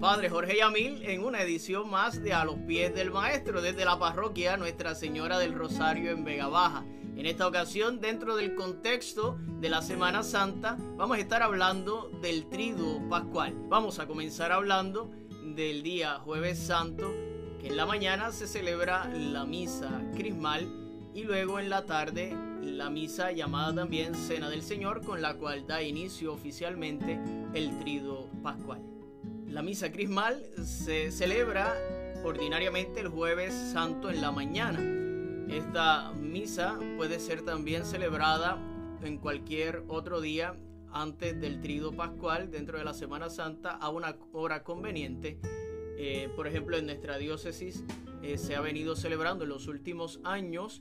Padre Jorge Yamil en una edición más de A los pies del Maestro desde la parroquia Nuestra Señora del Rosario en Vega Baja. En esta ocasión, dentro del contexto de la Semana Santa, vamos a estar hablando del triduo pascual. Vamos a comenzar hablando del día jueves santo, que en la mañana se celebra la misa crismal y luego en la tarde la misa llamada también Cena del Señor, con la cual da inicio oficialmente el triduo pascual. La misa crismal se celebra ordinariamente el jueves santo en la mañana. Esta misa puede ser también celebrada en cualquier otro día antes del trido pascual dentro de la Semana Santa a una hora conveniente. Eh, por ejemplo, en nuestra diócesis eh, se ha venido celebrando en los últimos años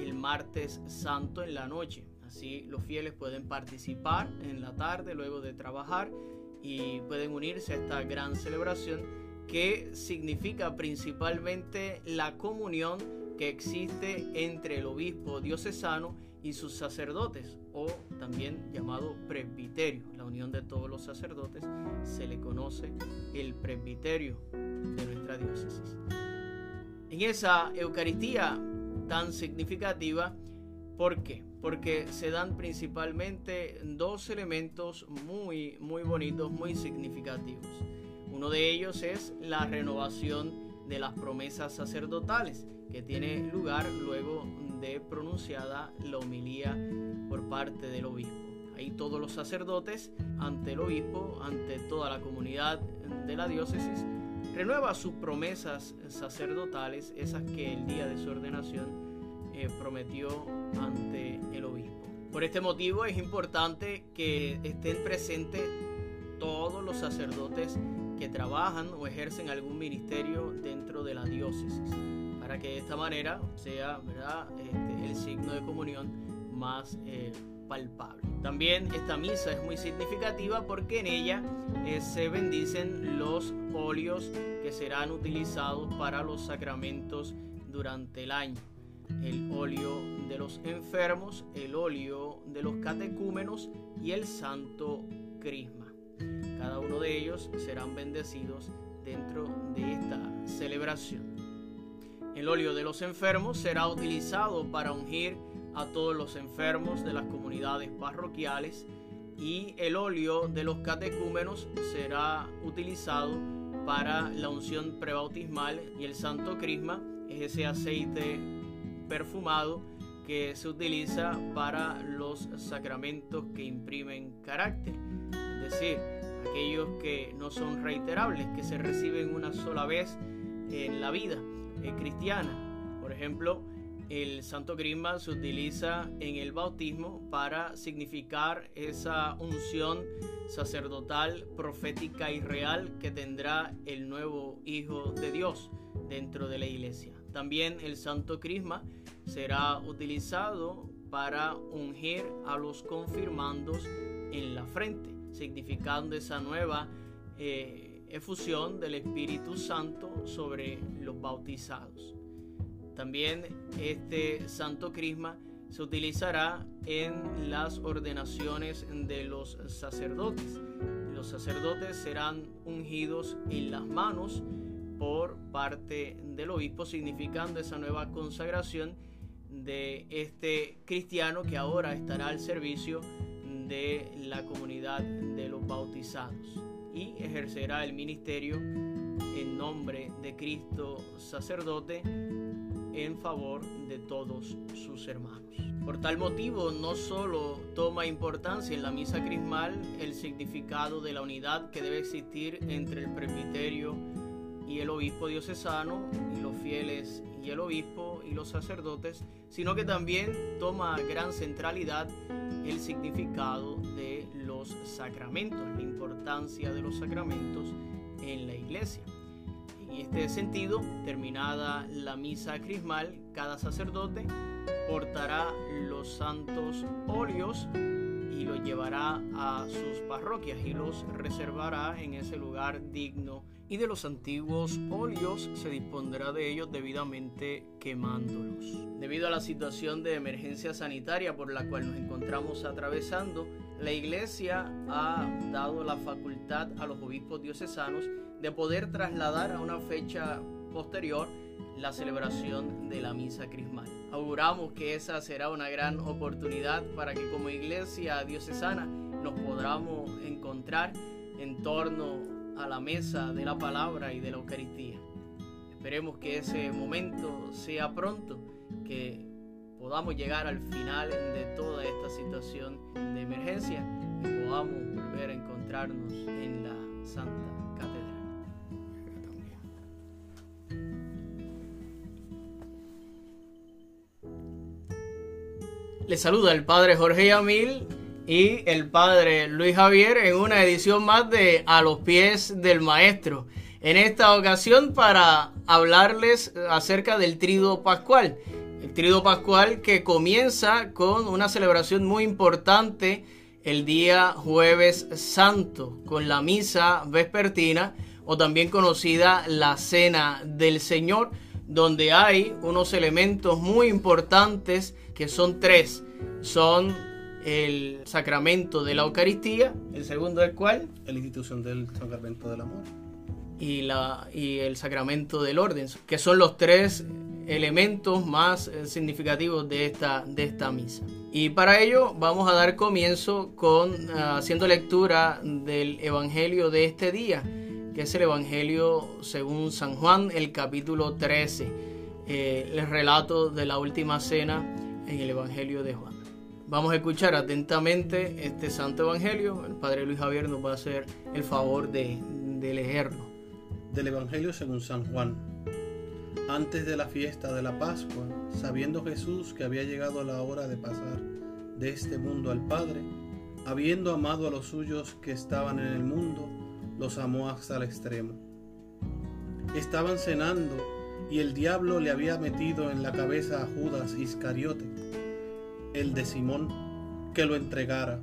el martes santo en la noche. Así los fieles pueden participar en la tarde luego de trabajar y pueden unirse a esta gran celebración que significa principalmente la comunión que existe entre el obispo diocesano y sus sacerdotes, o también llamado presbiterio, la unión de todos los sacerdotes, se le conoce el presbiterio de nuestra diócesis. En esa Eucaristía tan significativa, ¿por qué? porque se dan principalmente dos elementos muy, muy bonitos, muy significativos. Uno de ellos es la renovación de las promesas sacerdotales, que tiene lugar luego de pronunciada la homilía por parte del obispo. Ahí todos los sacerdotes, ante el obispo, ante toda la comunidad de la diócesis, renueva sus promesas sacerdotales, esas que el día de su ordenación eh, prometió ante el obispo. Por este motivo es importante que estén presentes todos los sacerdotes que trabajan o ejercen algún ministerio dentro de la diócesis, para que de esta manera sea ¿verdad? Este, el signo de comunión más eh, palpable. También esta misa es muy significativa porque en ella eh, se bendicen los óleos que serán utilizados para los sacramentos durante el año el óleo de los enfermos, el óleo de los catecúmenos y el santo crisma. Cada uno de ellos serán bendecidos dentro de esta celebración. El óleo de los enfermos será utilizado para ungir a todos los enfermos de las comunidades parroquiales y el óleo de los catecúmenos será utilizado para la unción prebautismal y el santo crisma es ese aceite perfumado que se utiliza para los sacramentos que imprimen carácter, es decir, aquellos que no son reiterables, que se reciben una sola vez en la vida eh, cristiana. Por ejemplo, el Santo Crisma se utiliza en el bautismo para significar esa unción sacerdotal, profética y real que tendrá el nuevo Hijo de Dios dentro de la iglesia. También el Santo Crisma será utilizado para ungir a los confirmandos en la frente, significando esa nueva eh, efusión del Espíritu Santo sobre los bautizados. También este Santo Crisma se utilizará en las ordenaciones de los sacerdotes. Los sacerdotes serán ungidos en las manos por parte del obispo, significando esa nueva consagración de este cristiano que ahora estará al servicio de la comunidad de los bautizados y ejercerá el ministerio en nombre de Cristo sacerdote en favor de todos sus hermanos. Por tal motivo, no solo toma importancia en la misa crismal el significado de la unidad que debe existir entre el presbiterio y el obispo diocesano y los fieles y el obispo y los sacerdotes, sino que también toma gran centralidad el significado de los sacramentos, la importancia de los sacramentos en la iglesia. En este sentido, terminada la misa crismal, cada sacerdote portará los santos óleos y los llevará a sus parroquias y los reservará en ese lugar digno y de los antiguos óleos se dispondrá de ellos debidamente quemándolos. Debido a la situación de emergencia sanitaria por la cual nos encontramos atravesando, la Iglesia ha dado la facultad a los obispos diocesanos de poder trasladar a una fecha posterior la celebración de la misa crismal. Auguramos que esa será una gran oportunidad para que como iglesia diocesana nos podamos encontrar en torno a la mesa de la palabra y de la Eucaristía. Esperemos que ese momento sea pronto, que podamos llegar al final de toda esta situación de emergencia y podamos volver a encontrarnos en la Santa Catedral. Le saluda el Padre Jorge Yamil y el padre Luis Javier en una edición más de A los pies del maestro. En esta ocasión para hablarles acerca del trido pascual. El trido pascual que comienza con una celebración muy importante el día jueves santo con la misa vespertina o también conocida la cena del Señor donde hay unos elementos muy importantes que son tres. Son el sacramento de la Eucaristía, el segundo es cuál? La institución del sacramento del amor. Y, la, y el sacramento del orden, que son los tres elementos más eh, significativos de esta, de esta misa. Y para ello vamos a dar comienzo con eh, haciendo lectura del Evangelio de este día, que es el Evangelio según San Juan, el capítulo 13, eh, el relato de la última cena en el Evangelio de Juan. Vamos a escuchar atentamente este Santo Evangelio. El Padre Luis Javier nos va a hacer el favor de, leerlo. Del Evangelio según San Juan. Antes de la fiesta de la Pascua, sabiendo Jesús que había llegado la hora de pasar de este mundo al Padre, habiendo amado a los suyos que estaban en el mundo, los amó hasta el extremo. Estaban cenando y el diablo le había metido en la cabeza a Judas Iscariote el de Simón, que lo entregara.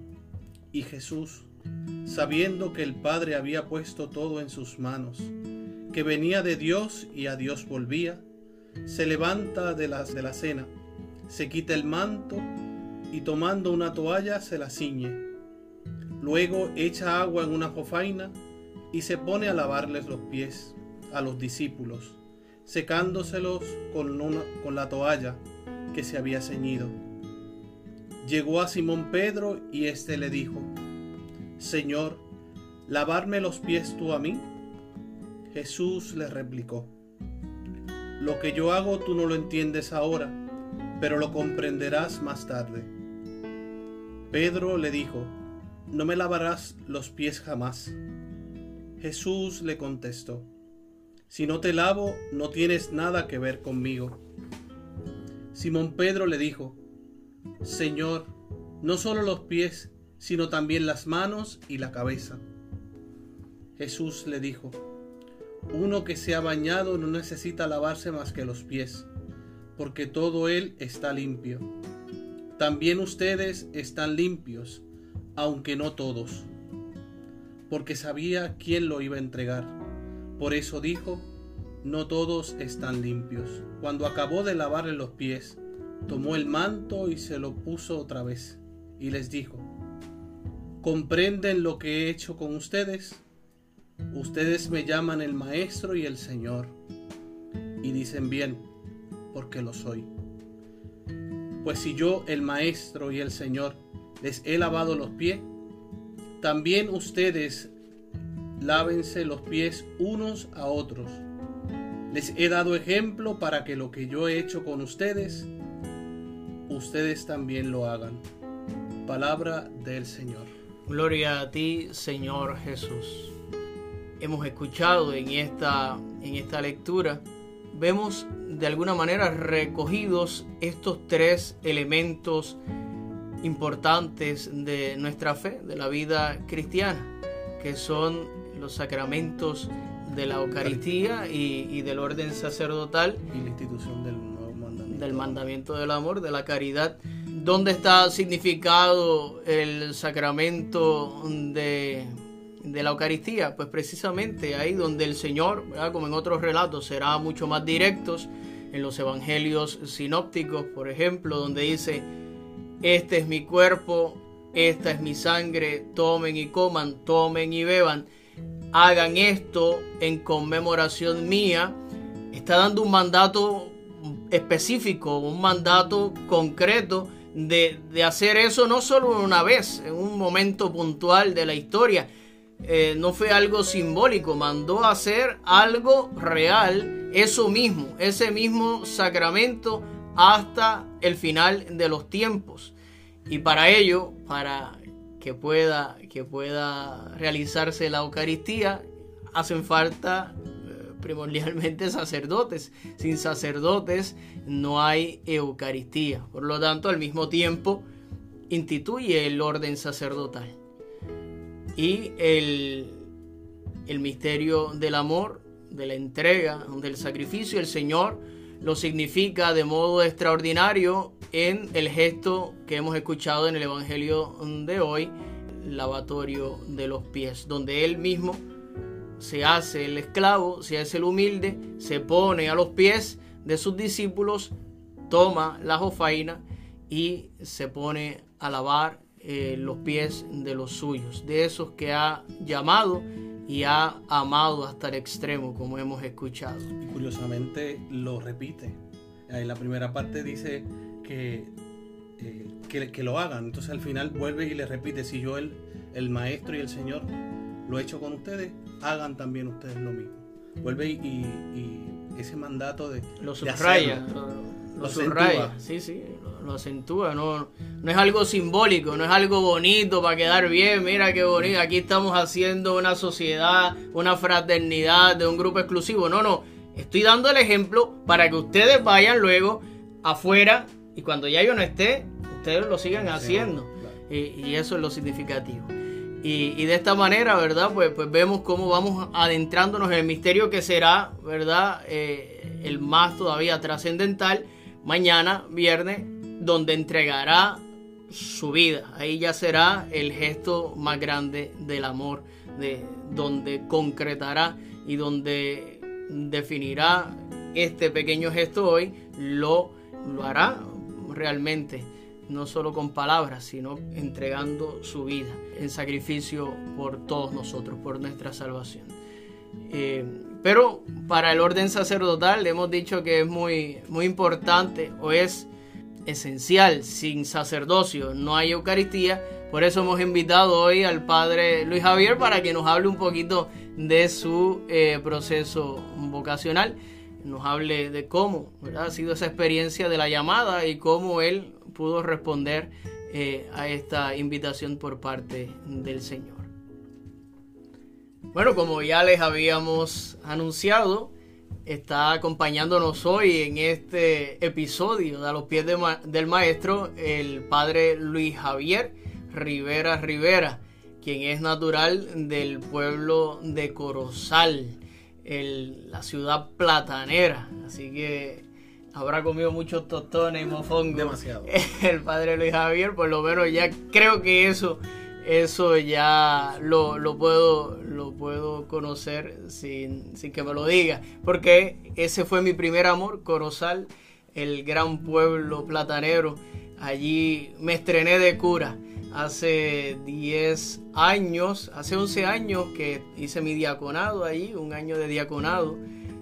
Y Jesús, sabiendo que el Padre había puesto todo en sus manos, que venía de Dios y a Dios volvía, se levanta de la, de la cena, se quita el manto y tomando una toalla se la ciñe. Luego echa agua en una jofaina y se pone a lavarles los pies a los discípulos, secándoselos con, con la toalla que se había ceñido. Llegó a Simón Pedro y éste le dijo, Señor, ¿lavarme los pies tú a mí? Jesús le replicó, Lo que yo hago tú no lo entiendes ahora, pero lo comprenderás más tarde. Pedro le dijo, No me lavarás los pies jamás. Jesús le contestó, Si no te lavo, no tienes nada que ver conmigo. Simón Pedro le dijo, Señor, no solo los pies, sino también las manos y la cabeza. Jesús le dijo, uno que se ha bañado no necesita lavarse más que los pies, porque todo él está limpio. También ustedes están limpios, aunque no todos, porque sabía quién lo iba a entregar. Por eso dijo, no todos están limpios. Cuando acabó de lavarle los pies, tomó el manto y se lo puso otra vez, y les dijo, ¿comprenden lo que he hecho con ustedes? Ustedes me llaman el Maestro y el Señor, y dicen bien, porque lo soy. Pues si yo, el Maestro y el Señor, les he lavado los pies, también ustedes lávense los pies unos a otros. Les he dado ejemplo para que lo que yo he hecho con ustedes, ustedes también lo hagan. Palabra del Señor. Gloria a ti, Señor Jesús. Hemos escuchado en esta, en esta lectura, vemos de alguna manera recogidos estos tres elementos importantes de nuestra fe, de la vida cristiana, que son los sacramentos de la Eucaristía y, y del orden sacerdotal y la institución del del mandamiento del amor, de la caridad. ¿Dónde está significado el sacramento de la Eucaristía? Pues precisamente ahí donde el Señor, como en otros relatos, será mucho más directos, en los evangelios sinópticos, por ejemplo, donde dice, este es mi cuerpo, esta es mi sangre, tomen y coman, tomen y beban, hagan esto en conmemoración mía, está dando un mandato específico, un mandato concreto de, hacer eso no solo una vez, en un momento puntual de la historia, eh, no fue algo simbólico, mandó a hacer algo real, eso mismo, ese mismo sacramento hasta el final de los tiempos. Y para ello, para que pueda, que pueda realizarse la Eucaristía, hacen falta primordialmente sacerdotes. Sin sacerdotes no hay Eucaristía. Por lo tanto, al mismo tiempo, instituye el orden sacerdotal y el, el misterio del amor, de la entrega, del sacrificio, el Señor lo significa de modo extraordinario en el gesto que hemos escuchado en el Evangelio de hoy, lavatorio de los pies, donde Él mismo se hace el esclavo, se hace el humilde, se pone a los pies de sus discípulos, toma la jofaina y se pone a lavar eh, los pies de los suyos, de esos que ha llamado y ha amado hasta el extremo, como hemos escuchado. curiosamente lo repite. En la primera parte dice que, eh, que, lo hagan, entonces al final vuelve y le repite, si yo el, el maestro y el Señor lo he hecho con ustedes, hagan también ustedes lo mismo. Vuelve y, ese mandato de... Lo subraya, lo, subraya, sí, sí, lo acentúa, no, no es algo simbólico, no es algo bonito para quedar bien, mira qué bonito, aquí estamos haciendo una sociedad, una fraternidad de un grupo exclusivo, no, no, estoy dando el ejemplo para que ustedes vayan luego afuera y cuando ya yo no esté, ustedes lo sigan haciendo. y, eso es lo significativo. Y, de esta manera, ¿verdad? Pues, pues vemos cómo vamos adentrándonos en el misterio que será, ¿verdad? Eh, el más todavía trascendental mañana, viernes, donde entregará su vida. Ahí ya será el gesto más grande del amor, de donde concretará y donde definirá este pequeño gesto hoy, lo, lo hará realmente, no solo con palabras, sino entregando su vida en sacrificio por todos nosotros, por nuestra salvación. Eh, pero para el orden sacerdotal hemos dicho que es muy, muy importante o es esencial. Sin sacerdocio no hay Eucaristía. Por eso hemos invitado hoy al Padre Luis Javier para que nos hable un poquito de su eh, proceso vocacional. Nos hable de cómo ha sido esa experiencia de la llamada y cómo él pudo responder eh, a esta invitación por parte del Señor. Bueno, como ya les habíamos anunciado, está acompañándonos hoy en este episodio A los pies del maestro el padre Luis Javier Rivera Rivera, quien es natural del pueblo de Corozal, la ciudad platanera. Así que habrá comido muchos tostones y mofongos. Demasiado. El padre Luis Javier, por lo menos ya creo que eso eso ya lo, puedo, lo puedo conocer sin, que me lo diga. Porque ese fue mi primer amor, Corozal, el gran pueblo platanero. Allí me estrené de cura hace 10 años, hace 11 años que hice mi diaconado allí, un año de diaconado,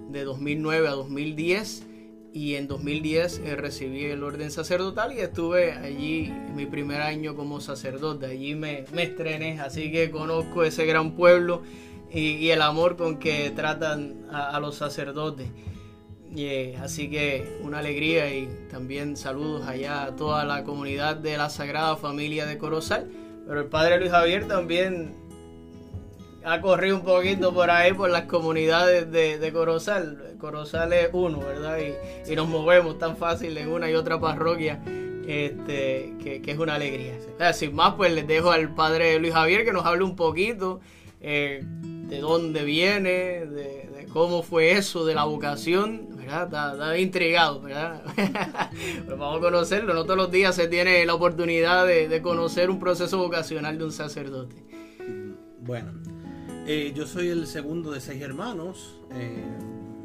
de 2009 a 2010 y en 2010 eh, recibí el orden sacerdotal y estuve allí mi primer año como sacerdote. Allí me, me estrené, así que conozco ese gran pueblo y, el amor con que tratan a, los sacerdotes. Eh, así que una alegría y también saludos allá a toda la comunidad de la Sagrada Familia de Corozal. Pero el Padre Luis Javier también ha corrido un poquito por ahí, por las comunidades de, Corozal. Corozal es uno, ¿verdad? Y, nos movemos tan fácil en una y otra parroquia, este, que, es una alegría. sin más, pues les dejo al padre Luis Javier que nos hable un poquito eh, de dónde viene, de, cómo fue eso, de la vocación, ¿verdad? Está, intrigado, ¿verdad? vamos a conocerlo. No todos los días se tiene la oportunidad de, de conocer un proceso vocacional de un sacerdote. Bueno, Eh, yo soy el segundo de seis hermanos, eh,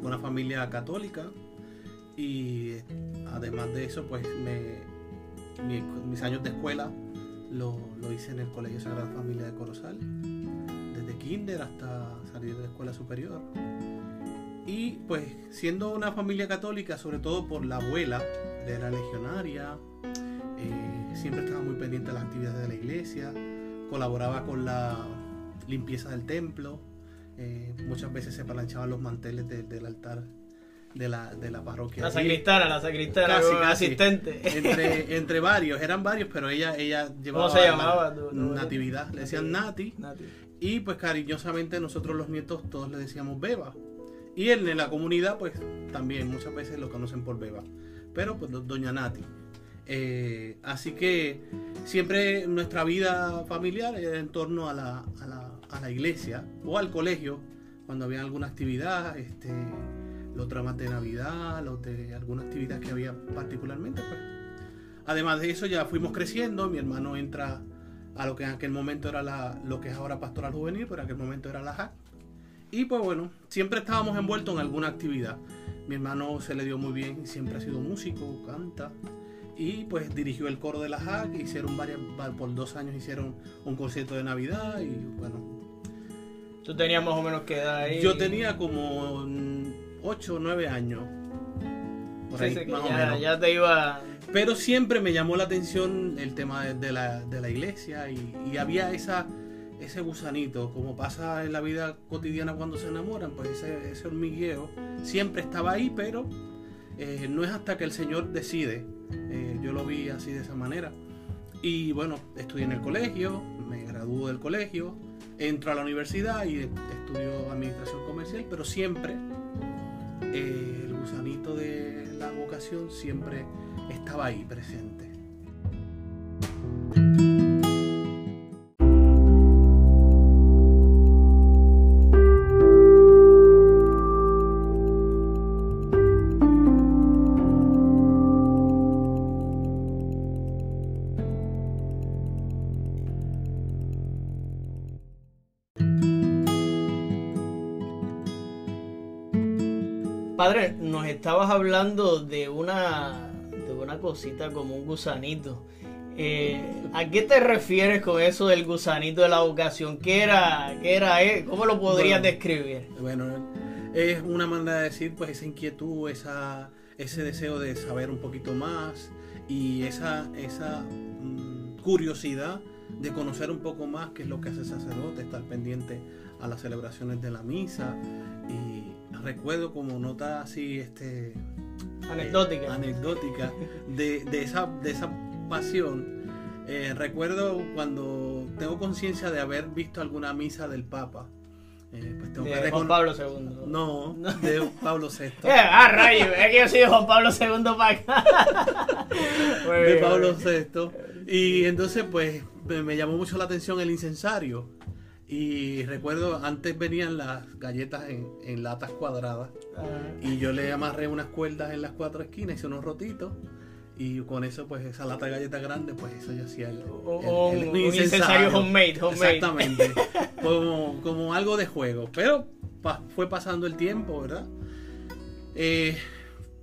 una familia católica y además de eso, pues mis años de escuela lo, hice en el Colegio Sagrada Familia de Corozal, desde kinder hasta salir de la escuela superior. Y pues siendo una familia católica, sobre todo por la abuela, era legionaria, eh, siempre estaba muy pendiente de las actividades de la iglesia, colaboraba con la limpieza del templo, eh, muchas veces se planchaban los manteles del altar de la, de la parroquia. La sacristana, la sacristana, asistente. Entre, entre varios, eran varios, pero ella, ella llevaba. ¿Cómo se llamaba? natividad, le decían Nati, Y pues cariñosamente nosotros los nietos todos le decíamos Beba. Y en la comunidad, pues también muchas veces lo conocen por Beba. Pero pues Doña Nati. Eh, así que siempre nuestra vida familiar era en torno a la, a la, a la iglesia o al colegio, cuando había alguna actividad, este, los dramas de Navidad, los de alguna actividad que había particularmente. Pues. Además de eso ya fuimos creciendo, mi hermano entra a lo que en aquel momento era la, lo que es ahora Pastoral Juvenil, pero en aquel momento era la JAC. Y pues bueno, siempre estábamos envueltos en alguna actividad. Mi hermano se le dio muy bien, siempre ha sido músico, canta. Y pues dirigió el coro de la JAC, hicieron varias, por dos años hicieron un concierto de Navidad y bueno. ¿Tú tenías más o menos qué edad ahí? Yo tenía como 8 o 9 años. Por ahí, más ya, o menos. ya te iba. Pero siempre me llamó la atención el tema de, la, de la, iglesia y, había esa, ese gusanito, como pasa en la vida cotidiana cuando se enamoran, pues ese, ese hormigueo siempre estaba ahí, pero eh, no es hasta que el Señor decide. Eh, yo lo vi así de esa manera. Y bueno, estudié en el colegio, me graduó del colegio, entro a la universidad y estudio administración comercial, pero siempre eh, el gusanito de la vocación siempre estaba ahí presente. Hablando de una, de una cosita como un gusanito. Eh, ¿A qué te refieres con eso del gusanito de la vocación? ¿Qué era? Qué era eh? ¿Cómo lo podrías describir? Bueno, es una manera de decir pues esa inquietud, esa, ese deseo de saber un poquito más y esa, esa mm, curiosidad de conocer un poco más qué es lo que hace el sacerdote, estar pendiente a las celebraciones de la misa y recuerdo como nota así este anecdótica, eh, anecdótica de, de, esa, de esa pasión. Eh, recuerdo cuando tengo conciencia de haber visto alguna misa del Papa. Eh, pues tengo de Juan Pablo II. No, de Pablo VI. ah, rayo, es que yo soy Juan Pablo II para acá. de Pablo VI. Y entonces, pues, me llamó mucho la atención el incensario. Y recuerdo, antes venían las galletas en, latas cuadradas. Ah. Y yo le amarré unas cuerdas en las cuatro esquinas, hice unos rotitos. Y con eso, pues esa lata de galletas grande, pues eso yo hacía el, un incensario homemade, Exactamente. como, como algo de juego. Pero fue pasando el tiempo, ¿verdad? Eh,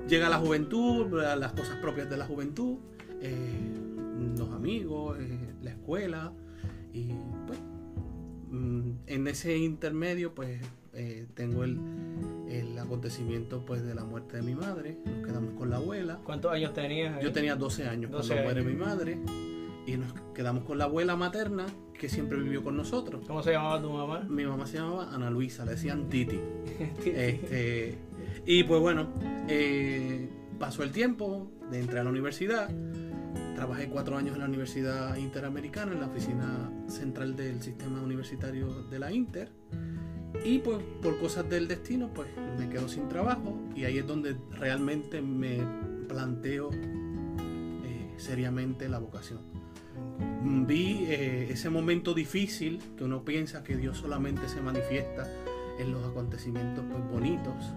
llega la juventud, las cosas propias de la juventud, eh, los amigos, eh, la escuela. Y pues en ese intermedio, pues eh, tengo el, el, acontecimiento pues de la muerte de mi madre. Nos quedamos con la abuela. ¿Cuántos años tenías? Yo tenía 12 años cuando muere mi madre. Y nos quedamos con la abuela materna que siempre vivió con nosotros. ¿Cómo se llamaba tu mamá? Mi mamá se llamaba Ana Luisa, le decían Titi. este, y pues bueno, eh, pasó el tiempo, entré a la universidad Trabajé cuatro años en la Universidad Interamericana, en la oficina central del sistema universitario de la Inter. Y pues por cosas del destino, pues me quedo sin trabajo y ahí es donde realmente me planteo eh, seriamente la vocación. Vi eh, ese momento difícil que uno piensa que Dios solamente se manifiesta en los acontecimientos pues, bonitos,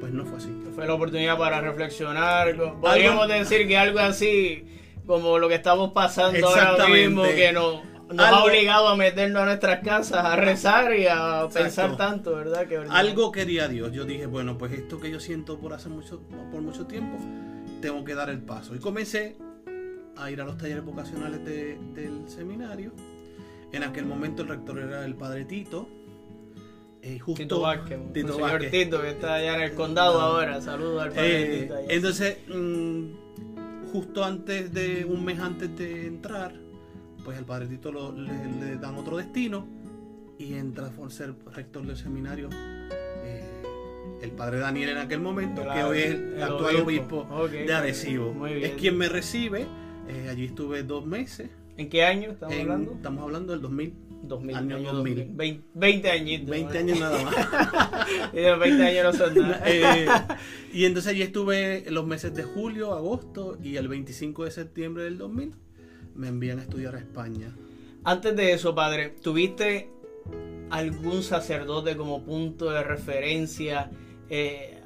pues no fue así. Fue la oportunidad para reflexionar. Podríamos decir que algo así como lo que estamos pasando ahora mismo, que nos ha obligado a meternos a nuestras casas a rezar y a pensar tanto, ¿verdad? Que, Algo quería Dios. Yo dije, bueno, pues esto que yo siento por hace mucho, por mucho tiempo, tengo que dar el paso. Y comencé a ir a los talleres vocacionales del seminario. En aquel momento el rector era el padre Tito. Eh, justo, Tito Vázquez, Tito señor Tito, que está allá en el condado ahora. Saludos al padre eh, Tito. Entonces, mm, justo antes de, un mes antes de entrar, pues el padre Tito le, dan otro destino y entra por ser rector del seminario eh, el padre Daniel en aquel momento, que hoy es el, actual obispo, de Arecibo. Es quien me recibe. Eh, allí estuve dos meses. ¿En qué año estamos hablando? Estamos hablando del 2000. 2000 año 2000. 20, añitos. 20 años nada más. y los 20 años no son nada. Eh, y entonces allí estuve los meses de julio, agosto y el 25 de septiembre del 2000 me envían a estudiar a España. Antes de eso, padre, ¿tuviste algún sacerdote como punto de referencia? Eh,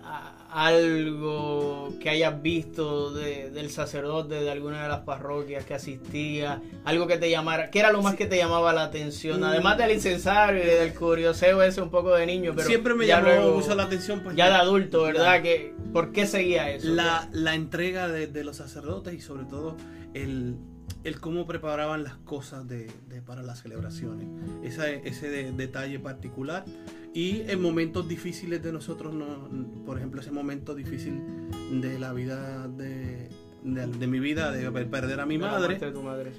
algo que hayas visto del sacerdote de alguna de las parroquias que asistía, algo que te llamara, ¿qué era lo más que te llamaba la atención? Mm. Además del incensario y del curioseo ese un poco de niño, pero siempre me llamó mucho la atención pues, ya de adulto, ¿verdad? que ¿por qué seguía eso? La, la entrega de los sacerdotes y sobre todo el el cómo preparaban las cosas de, para las celebraciones. ese detalle particular. Y en momentos difíciles de nosotros, no, por ejemplo, ese momento difícil de la vida de, de, mi vida, de perder a mi madre,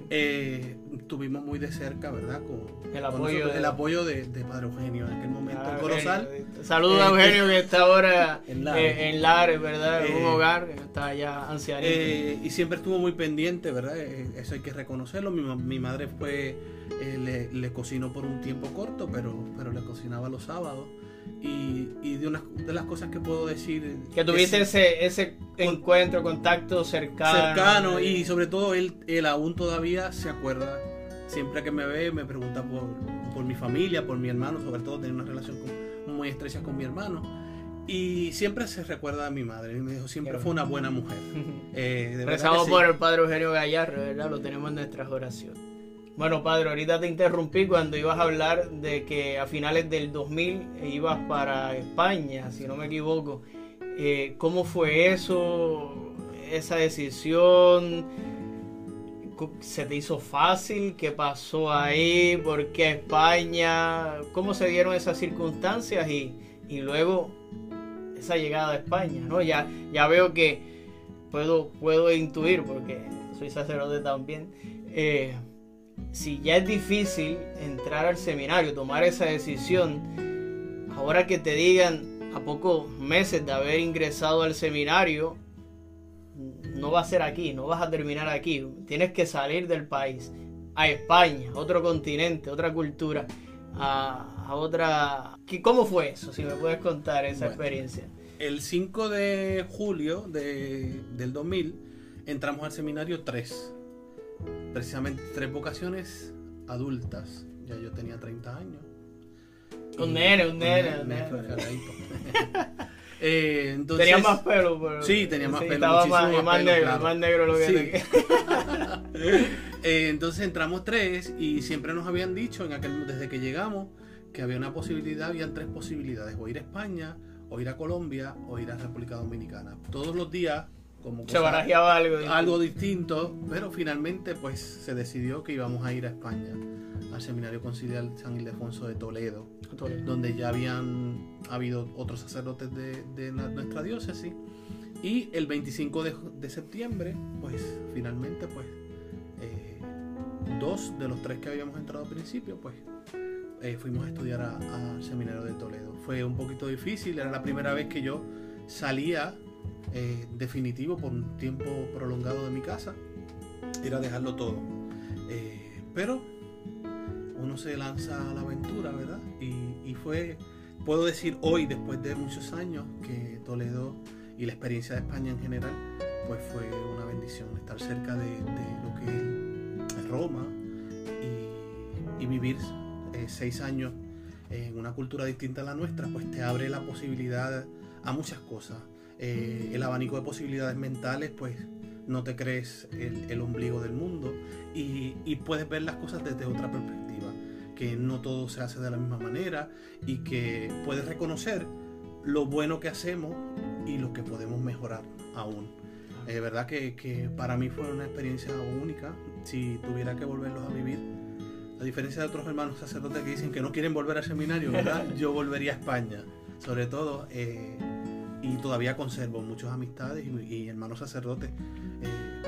eh, tuvimos muy de cerca, ¿verdad? Con, el apoyo, de, el apoyo de, Padre Eugenio en aquel momento ah, Corozal. Saludos a eh, Eugenio que está ahora en Lares, ¿verdad? En un eh, hogar está allá ancianito. y siempre estuvo muy pendiente, ¿verdad? eso hay que reconocerlo. Mi, mi madre fue, le, le cocinó por un tiempo corto, pero, pero le cocinaba los sábados. Y, de, una, de las cosas que puedo decir... Que tuviste ese, ese encuentro, contacto cercano. Cercano y sobre todo él, él aún todavía se acuerda, siempre que me ve me pregunta por, por mi familia, por mi hermano, sobre todo tener una relación muy estrecha con mi hermano. Y siempre se recuerda a mi madre. Me dijo, siempre fue una buena mujer. Eh, Rezamos por el padre Eugenio Gallardo, ¿verdad? Lo tenemos en nuestras oraciones. Bueno, padre, ahorita te interrumpí cuando ibas a hablar de que a finales del 2000 ibas para España, si no me equivoco. Eh, ¿Cómo fue eso? Esa decisión. ¿Se te hizo fácil? ¿Qué pasó ahí? ¿Por qué España? ¿Cómo se dieron esas circunstancias? Y, y luego esa llegada a España, ¿no? Ya, ya veo que puedo, puedo intuir, porque soy sacerdote también. Eh, si ya es difícil entrar al seminario, tomar esa decisión, ahora que te digan a pocos meses de haber ingresado al seminario, no va a ser aquí, no vas a terminar aquí, tienes que salir del país, a España, otro continente, otra cultura, a, otra... ¿Cómo fue eso? Si me puedes contar esa experiencia. El 5 de julio de, del 2000 entramos al seminario 3 precisamente tres vocaciones adultas. Ya yo tenía 30 años. Un nene, un nene. eh, tenía más pelo, pero. Sí, tenía más pelo. Estaba más, más, negro, más negro lo que sí. eh, entonces entramos tres y siempre nos habían dicho en aquel, desde que llegamos que había una posibilidad, habían tres posibilidades: o ir a España, o ir a Colombia, o ir a República Dominicana. Todos los días se barajeaba algo distinto. algo distinto, pero finalmente pues se decidió que íbamos a ir a España, al Seminario Conciliar San Ildefonso de Toledo, donde ya habían habido otros sacerdotes de, nuestra diócesis. Y el 25 de, septiembre, pues finalmente pues eh, dos de los tres que habíamos entrado al principio, pues eh, fuimos a estudiar al Seminario de Toledo. Fue un poquito difícil, era la primera vez que yo salía eh, definitivo por un tiempo prolongado de mi casa era dejarlo todo. Eh, pero uno se lanza a la aventura, ¿verdad? Y, fue, puedo decir hoy, después de muchos años, que Toledo y la experiencia de España en general, pues fue una bendición estar cerca de, lo que es Roma y, vivir eh, seis años en una cultura distinta a la nuestra, pues te abre la posibilidad a muchas cosas. Eh, el abanico de posibilidades mentales pues no te crees el, ombligo del mundo y, y, puedes ver las cosas desde otra perspectiva, que no todo se hace de la misma manera y que puedes reconocer lo bueno que hacemos y lo que podemos mejorar aún. Es verdad que, que, para mí fue una experiencia única. Si tuviera que volverlos a vivir, a diferencia de otros hermanos sacerdotes que dicen que no quieren volver al seminario, ¿verdad? yo volvería a España. Sobre todo, eh, y todavía conservo muchas amistades y, hermanos sacerdotes eh,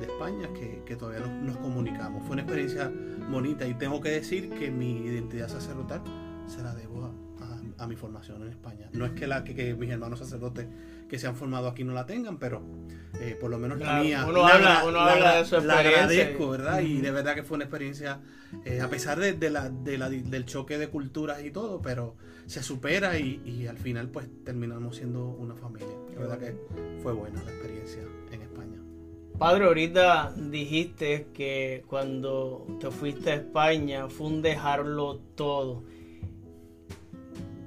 de España que, todavía nos, comunicamos. Fue una experiencia bonita y tengo que decir que mi identidad sacerdotal se la debo a, mi formación en España. No es que, la, que, mis hermanos sacerdotes que se han formado aquí no la tengan, pero eh, por lo menos la mía. Uno, habla, uno habla, de su experiencia. La agradezco, ¿verdad? Y de verdad que fue una experiencia, eh, a pesar de, de, la, de la, del choque de culturas y todo, pero se supera y, y, al final pues terminamos siendo una familia. La verdad que fue buena la experiencia en España. Padre, ahorita dijiste que cuando te fuiste a España fue un dejarlo todo.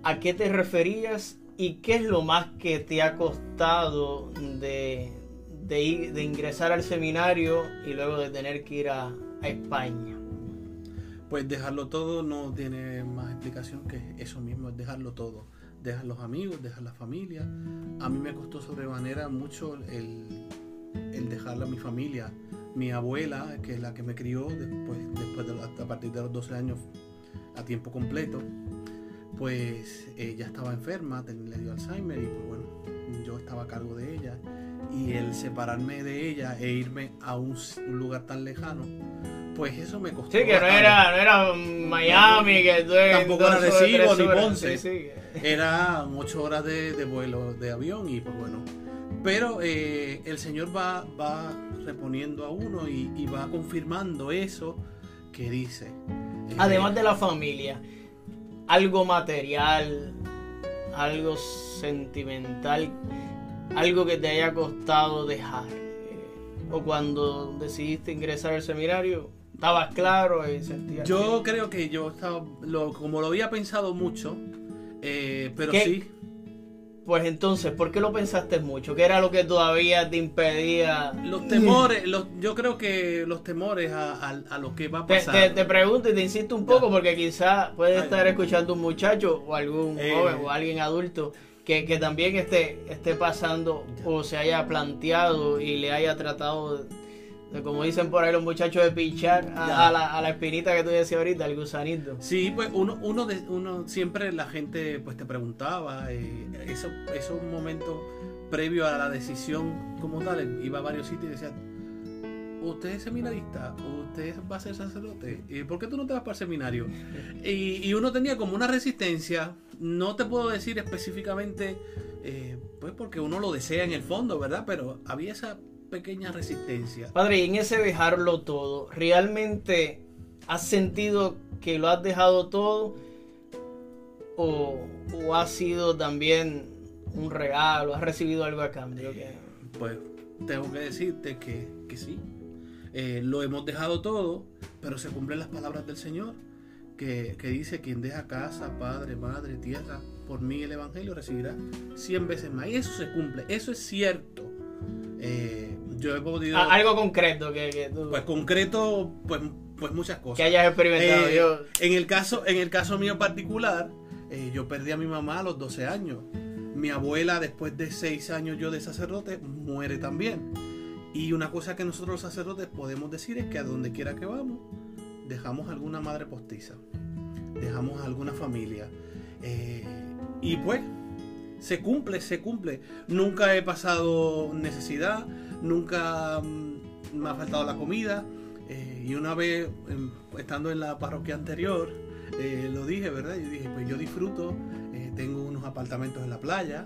¿A qué te referías y qué es lo más que te ha costado de, de, de ingresar al seminario y luego de tener que ir a, España? Pues dejarlo todo no tiene más explicación que eso mismo, es dejarlo todo. Dejar los amigos, dejar la familia. A mí me costó sobremanera mucho el, el dejar a mi familia. Mi abuela, que es la que me crió después, después de, a partir de los 12 años a tiempo completo, pues ella estaba enferma, le dio Alzheimer y pues bueno, yo estaba a cargo de ella. Y el separarme de ella e irme a un lugar tan lejano, pues eso me costó. Sí, que no era, no era Miami, que Tampoco era Recibo ni Ponce. Era ocho horas de, vuelo de avión y pues bueno. Pero eh, el Señor va, va reponiendo a uno y, va confirmando eso que dice. Eh, Además de la familia, algo material, algo sentimental, algo que te haya costado dejar. Eh, o cuando decidiste ingresar al seminario, estabas claro y sentías. Yo creo que yo estaba, como lo había pensado mucho, eh, pero sí. Pues entonces, ¿por qué lo pensaste mucho? ¿Qué era lo que todavía te impedía? Los temores, los, yo creo que los temores a, lo que va a pasar. Te, pregunto y te insisto un poco porque quizá puede estar escuchando un muchacho o algún eh. joven o alguien adulto que, que, también esté, esté pasando o se haya planteado y le haya tratado como dicen por ahí los muchachos de pinchar a, la, espinita que tú decías ahorita, el gusanito. Sí, pues uno, uno, de, uno siempre la gente pues te preguntaba, eh, eso, esos momentos previo a la decisión como tal, iba a varios sitios y decía, usted es seminarista, usted va a ser sacerdote, ¿por qué tú no te vas para el seminario? Y, y uno tenía como una resistencia, no te puedo decir específicamente, eh, pues porque uno lo desea en el fondo, ¿verdad? Pero había esa pequeña resistencia. Padre, y en ese dejarlo todo, ¿realmente has sentido que lo has dejado todo? ¿O, ha sido también un regalo? ¿Has recibido algo a cambio? Pues tengo que decirte que, sí. Eh, lo hemos dejado todo, pero se cumplen las palabras del Señor, que, que, dice, quien deja casa, padre, madre, tierra, por mí el Evangelio recibirá cien veces más. Y eso se cumple, eso es cierto. Eh, yo he podido... algo concreto que, Pues concreto, pues, pues muchas cosas. Que hayas experimentado. Eh, en, el caso, en el caso mío particular, eh, yo perdí a mi mamá a los 12 años. Mi abuela, después de 6 años yo de sacerdote, muere también. Y una cosa que nosotros los sacerdotes podemos decir es que a donde quiera que vamos, dejamos alguna madre postiza, dejamos alguna familia. y pues se cumple, se cumple. Nunca he pasado necesidad, nunca mm, me ha faltado la comida. Eh, y una vez, em, estando en la parroquia anterior, eh, lo dije, ¿verdad? Yo dije, pues yo disfruto, eh, tengo unos apartamentos en la playa,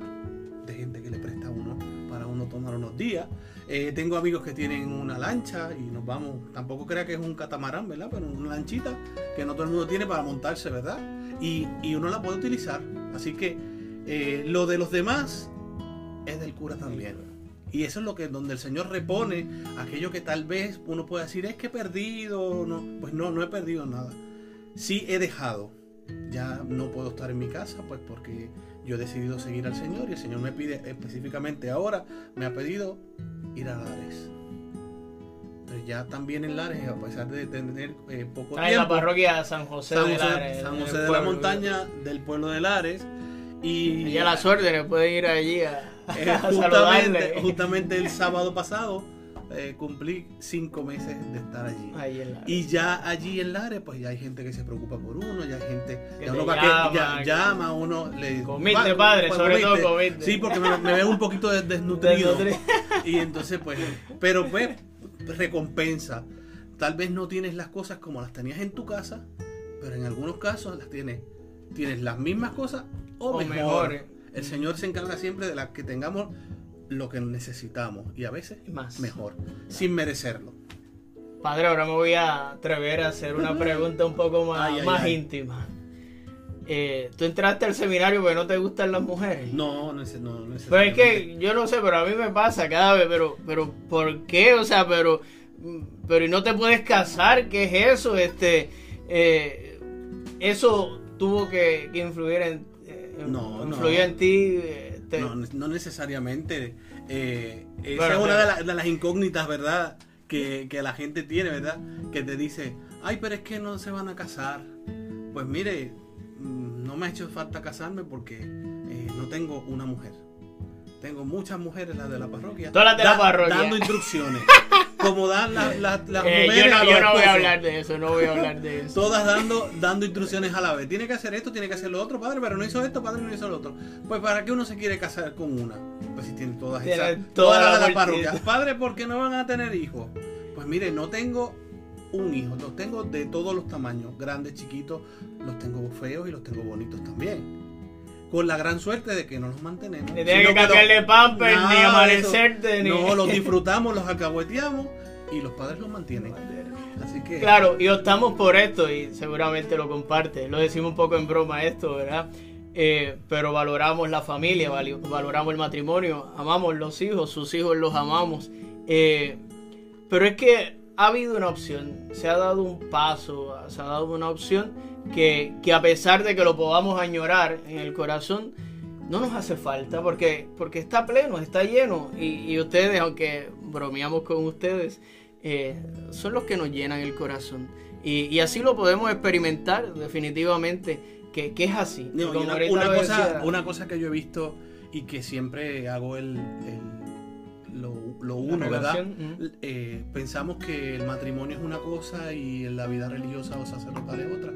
de gente que le presta uno para uno tomar unos días. tengo amigos que tienen una lancha y nos vamos, tampoco crea que es un catamarán, ¿verdad? Pero una lanchita que no todo el mundo tiene para montarse, ¿verdad? Y, y uno la puede utilizar. Así que lo de los demás es del cura también. Y eso es lo que donde el Señor repone aquello que tal vez uno puede decir es que he perdido, no, pues no, no he perdido nada. Sí he dejado. ya no puedo estar en mi casa, pues porque yo he decidido seguir al Señor y el Señor me pide específicamente ahora, me ha pedido ir a Lares. Entonces ya también en Lares, a pesar de tener eh, poco tiempo. en la parroquia San José San de José, Lares. San José de la Montaña, del pueblo de Lares. Y ya las órdenes pueden ir allí a, eh, justamente, justamente el sábado pasado eh, cumplí cinco meses de estar allí. y ya allí en Lares, pues ya hay gente que se preocupa por uno, ya hay gente que ya uno llama, que, llama, uno le dice. Comiste, padre, pues, sobre todo comiste. Sí, porque me, me, veo un poquito desnutrido. y entonces, pues, pero pues, recompensa. Tal vez no tienes las cosas como las tenías en tu casa, pero en algunos casos las tienes, tienes las mismas cosas o, mejor. El Señor se encarga siempre de las que tengamos lo que necesitamos y a veces más mejor, sin merecerlo. Padre, ahora me voy a atrever a hacer una pregunta un poco más, más íntima. Eh, ¿Tú entraste al seminario porque no te gustan las mujeres? No, no, no, no Pero es que yo no sé, pero a mí me pasa cada vez, pero, pero ¿por qué? O sea, pero, pero ¿y no te puedes casar? ¿Qué es eso? Este, eh, eso tuvo que, influir en, eh, no, influir en ti no, no necesariamente. Eh, esa es una de, las incógnitas, ¿verdad? Que, la gente tiene, ¿verdad? Que te dice, ay, pero es que no se van a casar. Pues mire, mm, no me ha hecho falta casarme porque eh, no tengo una mujer. Tengo muchas mujeres, las de la parroquia. Todas las de la parroquia. Dando instrucciones. como dan las, las, eh, mujeres yo no, yo no voy a hablar de eso, no voy a hablar de eso. Todas dando, dando instrucciones a la vez. Tiene que hacer esto, tiene que hacer lo otro, padre, pero no hizo esto, padre, no hizo lo otro. Pues ¿para qué uno se quiere casar con una? Pues si tiene todas esas. Todas las de la parroquia. Padre, ¿por qué no van a tener hijos? Pues mire, no tengo un hijo, los tengo de todos los tamaños, grandes, chiquitos, los tengo feos y los tengo bonitos también con la gran suerte de que no los mantenemos. Ni tienes que cambiarle pamper, ni amanecerte, ni... No, los disfrutamos, los acahueteamos y los padres los mantienen. Así que... Claro, y optamos por esto y seguramente lo comparte. Lo decimos un poco en broma esto, ¿verdad? Eh, pero valoramos la familia, valoramos el matrimonio, amamos los hijos, sus hijos los amamos. Eh, pero es que ha habido una opción, se ha dado un paso, se ha dado una opción que, a pesar de que lo podamos añorar en el corazón, no nos hace falta porque, porque está pleno, está lleno. Y, ustedes, aunque bromeamos con ustedes, eh, son los que nos llenan el corazón. Y, así lo podemos experimentar definitivamente, que, es así. una, cosa, una cosa que yo he visto y que siempre hago el, lo, uno, ¿verdad? Eh, pensamos que el matrimonio es una cosa y la vida religiosa o sacerdotal es otra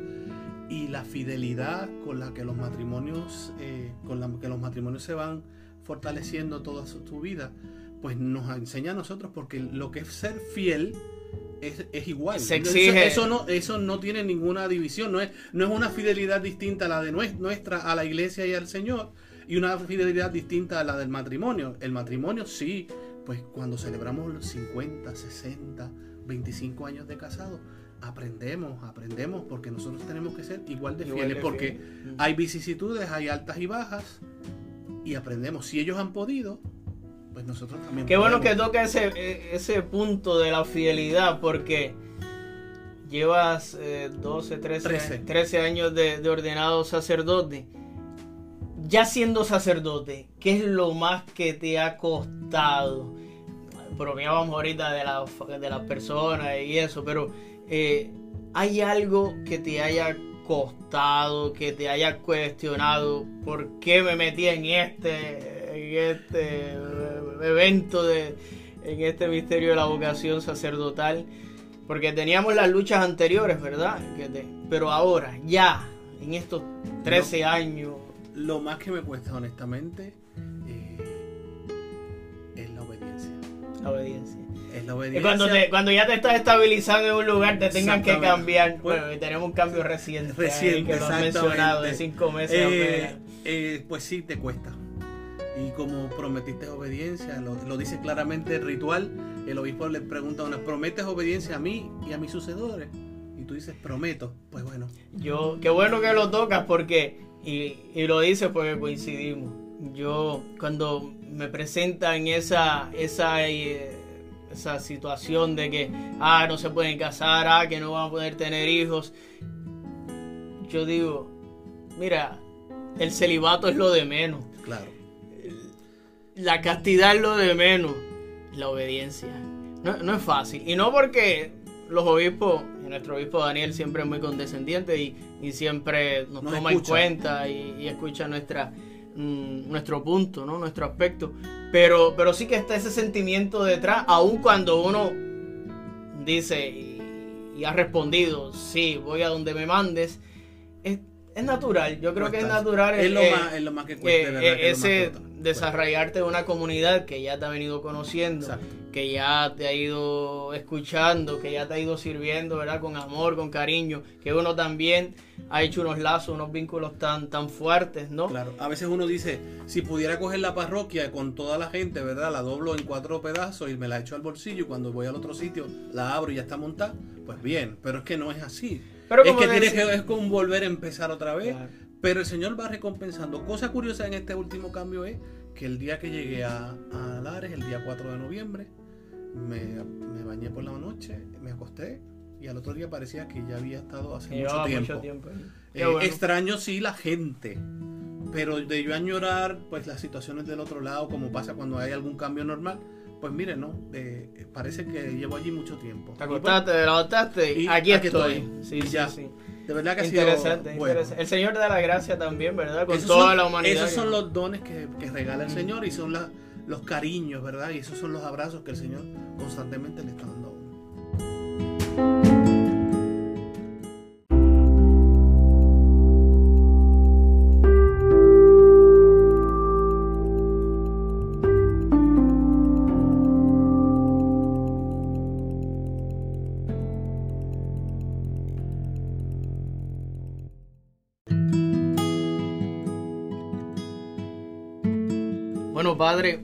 y la fidelidad con la que los matrimonios, eh, con la que los matrimonios se van fortaleciendo toda su, vida, pues nos enseña a nosotros porque lo que es ser fiel es, igual. Se exige. Eso, no, eso no tiene ninguna división, no es, no es una fidelidad distinta a la de nuestra, a la iglesia y al Señor, y una fidelidad distinta a la del matrimonio. El matrimonio sí, pues cuando celebramos los 50, 60, 25 años de casado, aprendemos, aprendemos, porque nosotros tenemos que ser igual de fieles, porque hay vicisitudes, hay altas y bajas, y aprendemos. Si ellos han podido, pues nosotros también. Qué bueno que toca ese, e, ese punto de la fidelidad, porque llevas 12, 13, 13. años de, ordenado sacerdote. Ya siendo sacerdote, ¿qué es lo más que te ha costado? Bromeábamos ahorita de, la, de las personas y eso, pero eh, ¿hay algo que te haya costado, que te haya cuestionado por qué me metí en este, en este evento, de, en este misterio de la vocación sacerdotal? Porque teníamos las luchas anteriores, ¿verdad? pero ahora, ya, en estos 13 años. Lo más que me cuesta, honestamente, eh, es la obediencia. La obediencia. Es la obediencia. cuando, cuando ya te estás estabilizando en un lugar, te tengan que cambiar. Bueno, y tenemos un cambio reciente. Reciente, que lo has mencionado, de cinco meses. Eh, eh, pues sí, te cuesta. Y como prometiste obediencia, lo, dice claramente el ritual, el obispo le pregunta a una, ¿prometes obediencia a mí y a mis sucedores? Y tú dices, prometo. Pues bueno. Yo, qué bueno que lo tocas porque, y, y lo dices porque coincidimos. Yo, cuando me presentan esa, esa eh, esa situación de que, ah, no se pueden casar, ah, que no van a poder tener hijos. Yo digo, mira, el celibato es lo de menos. Claro. La castidad es lo de menos. La obediencia. No, es fácil. Y no porque los obispos, y nuestro obispo Daniel siempre es muy condescendiente y, siempre nos, toma en cuenta y, escucha nuestra, mm, nuestro punto, ¿no? nuestro aspecto. Pero, pero sí que está ese sentimiento detrás, aun cuando uno dice y, ha respondido, sí, voy a donde me mandes. Es, natural, yo creo que es natural. Es, lo, más, es lo más que cuesta. Eh, ese desarrollarte de una comunidad que ya te ha venido conociendo, que ya te ha ido escuchando, que ya te ha ido sirviendo, ¿verdad? Con amor, con cariño, que uno también ha hecho unos lazos, unos vínculos tan, tan fuertes, ¿no? Claro, a veces uno dice, si pudiera coger la parroquia con toda la gente, ¿verdad? La doblo en cuatro pedazos y me la echo al bolsillo y cuando voy al otro sitio la abro y ya está montada, pues bien, pero es que no es así. Pero es que tienes que es como volver a empezar otra vez. Pero el Señor va recompensando. Cosa curiosa en este último cambio es que el día que llegué a, a Lares, el día 4 de noviembre, me, bañé por la noche, me acosté y al otro día parecía que ya había estado hace mucho tiempo. Eh, extraño sí la gente, pero de yo añorar pues las situaciones del otro lado, como pasa cuando hay algún cambio normal, pues mire, no, eh, parece que llevo allí mucho tiempo. Te acostaste, te levantaste y aquí, estoy. Sí, sí, sí. De verdad que interesante, ha sido El Señor da la gracia también, ¿verdad? Con toda la humanidad. Esos son los dones que, que regala el Señor y son los cariños, ¿verdad? Y esos son los abrazos que el Señor constantemente le está dando a uno. Padre,